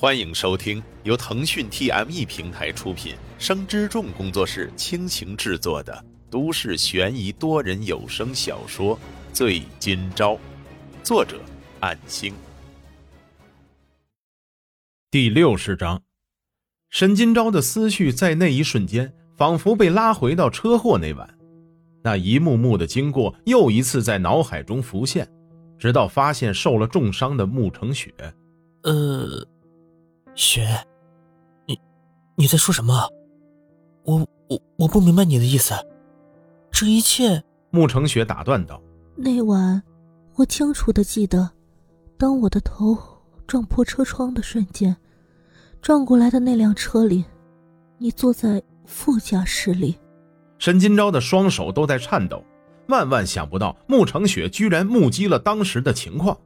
欢迎收听由腾讯 TME 平台出品、生之众工作室倾情制作的都市悬疑多人有声小说《醉今朝》，作者：暗星。第六十章，沈今朝的思绪在那一瞬间，仿佛被拉回到车祸那晚，那一幕幕的经过又一次在脑海中浮现，直到发现受了重伤的穆成雪。呃。雪，你你在说什么？我我我不明白你的意思。这一切，穆成雪打断道：“那晚，我清楚的记得，当我的头撞破车窗的瞬间，撞过来的那辆车里，你坐在副驾驶里。”沈金钊的双手都在颤抖，万万想不到穆成雪居然目击了当时的情况。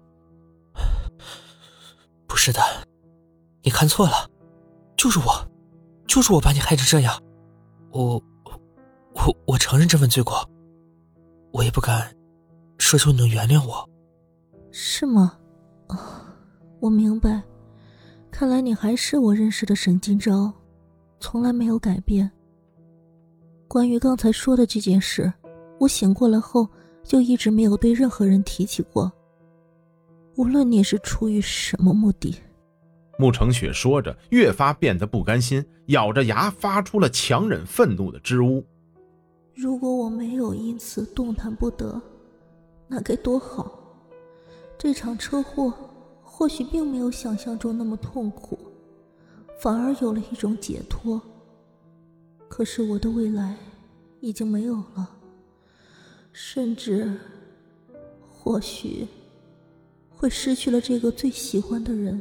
不是的。你看错了，就是我，就是我把你害成这样，我，我我承认这份罪过，我也不敢奢求你能原谅我，是吗？我明白，看来你还是我认识的沈金钊，从来没有改变。关于刚才说的这件事，我醒过来后就一直没有对任何人提起过，无论你是出于什么目的。穆成雪说着，越发变得不甘心，咬着牙发出了强忍愤怒的支吾：“如果我没有因此动弹不得，那该多好！这场车祸或许并没有想象中那么痛苦，反而有了一种解脱。可是我的未来已经没有了，甚至或许会失去了这个最喜欢的人。”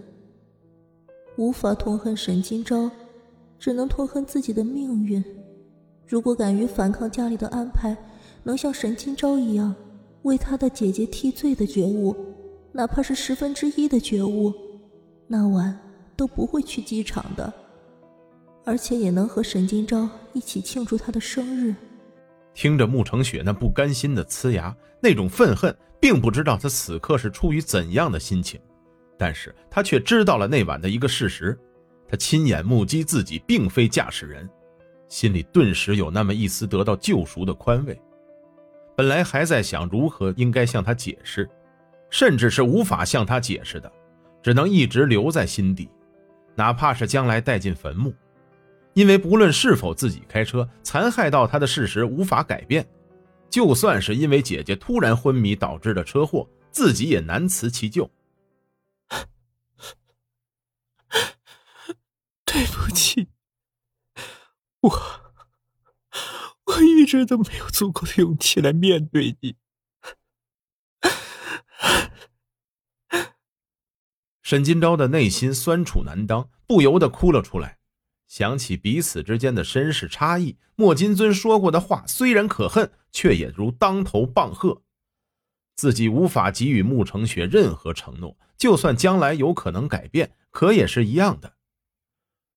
无法痛恨沈金钊，只能痛恨自己的命运。如果敢于反抗家里的安排，能像沈金钊一样为他的姐姐替罪的觉悟，哪怕是十分之一的觉悟，那晚都不会去机场的，而且也能和沈金钊一起庆祝他的生日。听着穆成雪那不甘心的呲牙，那种愤恨，并不知道他此刻是出于怎样的心情。但是他却知道了那晚的一个事实，他亲眼目击自己并非驾驶人，心里顿时有那么一丝得到救赎的宽慰。本来还在想如何应该向他解释，甚至是无法向他解释的，只能一直留在心底，哪怕是将来带进坟墓，因为不论是否自己开车残害到他的事实无法改变，就算是因为姐姐突然昏迷导致的车祸，自己也难辞其咎。对不起，我我一直都没有足够的勇气来面对你。沈金钊的内心酸楚难当，不由得哭了出来。想起彼此之间的身世差异，莫金尊说过的话虽然可恨，却也如当头棒喝。自己无法给予穆成雪任何承诺，就算将来有可能改变，可也是一样的。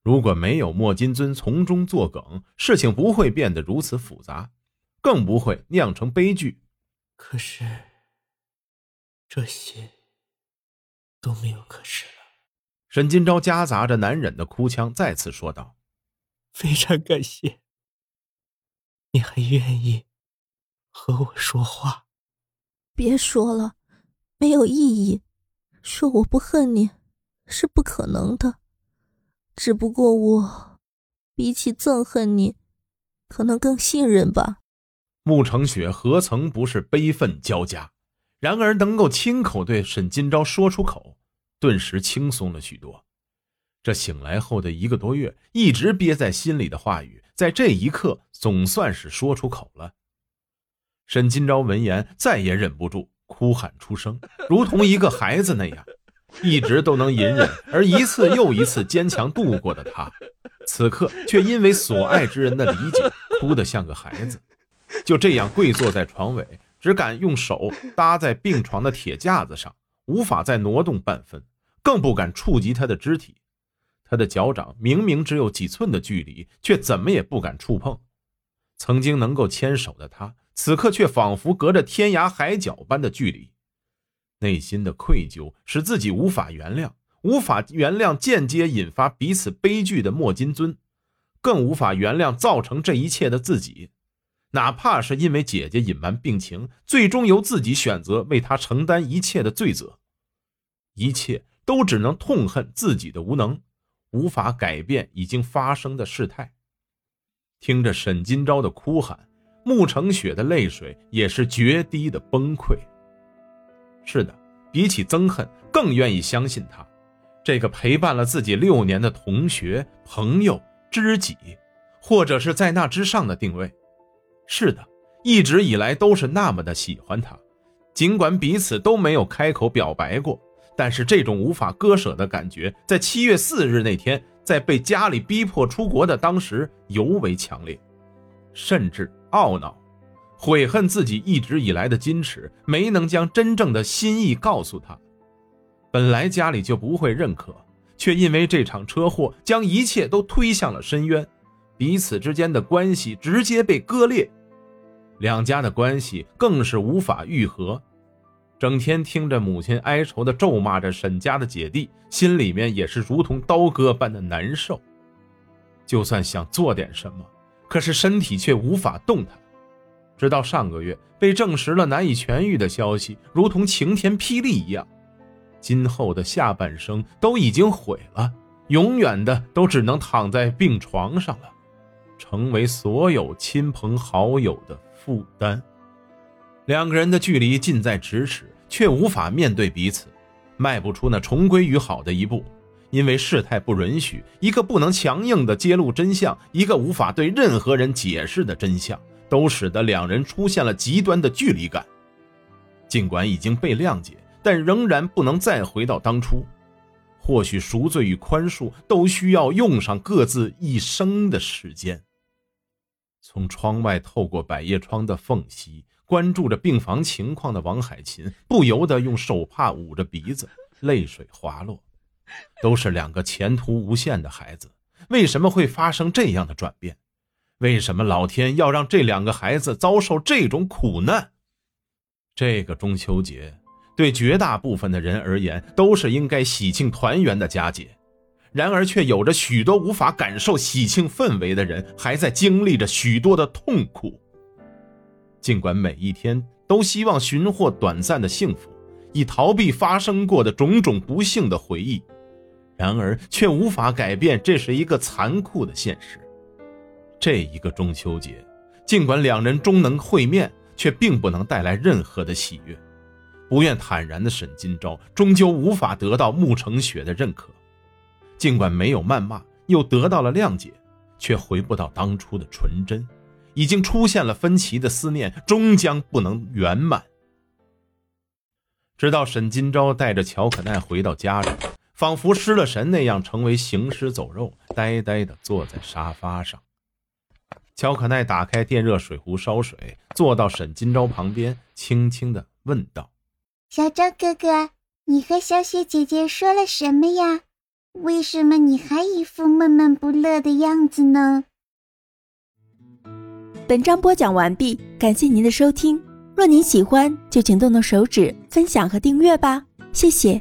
如果没有莫金尊从中作梗，事情不会变得如此复杂，更不会酿成悲剧。可是，这些都没有可是了。沈金钊夹杂着难忍的哭腔，再次说道：“非常感谢，你还愿意和我说话。别说了，没有意义。说我不恨你，是不可能的。”只不过我，比起憎恨你，可能更信任吧。穆成雪何曾不是悲愤交加？然而能够亲口对沈金钊说出口，顿时轻松了许多。这醒来后的一个多月，一直憋在心里的话语，在这一刻总算是说出口了。沈金钊闻言，再也忍不住，哭喊出声，如同一个孩子那样。一直都能隐忍，而一次又一次坚强度过的他，此刻却因为所爱之人的理解，哭得像个孩子。就这样跪坐在床尾，只敢用手搭在病床的铁架子上，无法再挪动半分，更不敢触及他的肢体。他的脚掌明明只有几寸的距离，却怎么也不敢触碰。曾经能够牵手的他，此刻却仿佛隔着天涯海角般的距离。内心的愧疚使自己无法原谅，无法原谅间接引发彼此悲剧的莫金尊，更无法原谅造成这一切的自己。哪怕是因为姐姐隐瞒病情，最终由自己选择为他承担一切的罪责，一切都只能痛恨自己的无能，无法改变已经发生的事态。听着沈金钊的哭喊，穆成雪的泪水也是决堤的崩溃。是的，比起憎恨，更愿意相信他。这个陪伴了自己六年的同学、朋友、知己，或者是在那之上的定位，是的，一直以来都是那么的喜欢他。尽管彼此都没有开口表白过，但是这种无法割舍的感觉，在七月四日那天，在被家里逼迫出国的当时尤为强烈，甚至懊恼、悔恨自己一直以来的矜持，没能将真正的心意告诉他。本来家里就不会认可，却因为这场车祸将一切都推向了深渊，彼此之间的关系直接被割裂，两家的关系更是无法愈合。整天听着母亲哀愁的咒骂着沈家的姐弟，心里面也是如同刀割般的难受。就算想做点什么，可是身体却无法动弹。直到上个月被证实了难以痊愈的消息，如同晴天霹雳一样。今后的下半生都已经毁了，永远的都只能躺在病床上了，成为所有亲朋好友的负担。两个人的距离近在咫尺，却无法面对彼此，迈不出那重归于好的一步。因为事态不允许，一个不能强硬的揭露真相，一个无法对任何人解释的真相，都使得两人出现了极端的距离感。尽管已经被谅解。但仍然不能再回到当初，或许赎罪与宽恕都需要用上各自一生的时间。从窗外透过百叶窗的缝隙，关注着病房情况的王海琴不由得用手帕捂着鼻子，泪水滑落。都是两个前途无限的孩子，为什么会发生这样的转变？为什么老天要让这两个孩子遭受这种苦难？这个中秋节。对绝大部分的人而言，都是应该喜庆团圆的佳节，然而却有着许多无法感受喜庆氛围的人，还在经历着许多的痛苦。尽管每一天都希望寻获短暂的幸福，以逃避发生过的种种不幸的回忆，然而却无法改变这是一个残酷的现实。这一个中秋节，尽管两人终能会面，却并不能带来任何的喜悦。不愿坦然的沈金钊，终究无法得到穆成雪的认可。尽管没有谩骂，又得到了谅解，却回不到当初的纯真。已经出现了分歧的思念，终将不能圆满。直到沈金钊带着乔可奈回到家中，仿佛失了神那样，成为行尸走肉，呆呆地坐在沙发上。乔可奈打开电热水壶烧水，坐到沈金钊旁边，轻轻的问道。小昭哥哥，你和小雪姐姐说了什么呀？为什么你还一副闷闷不乐的样子呢？本章播讲完毕，感谢您的收听。若您喜欢，就请动动手指分享和订阅吧，谢谢。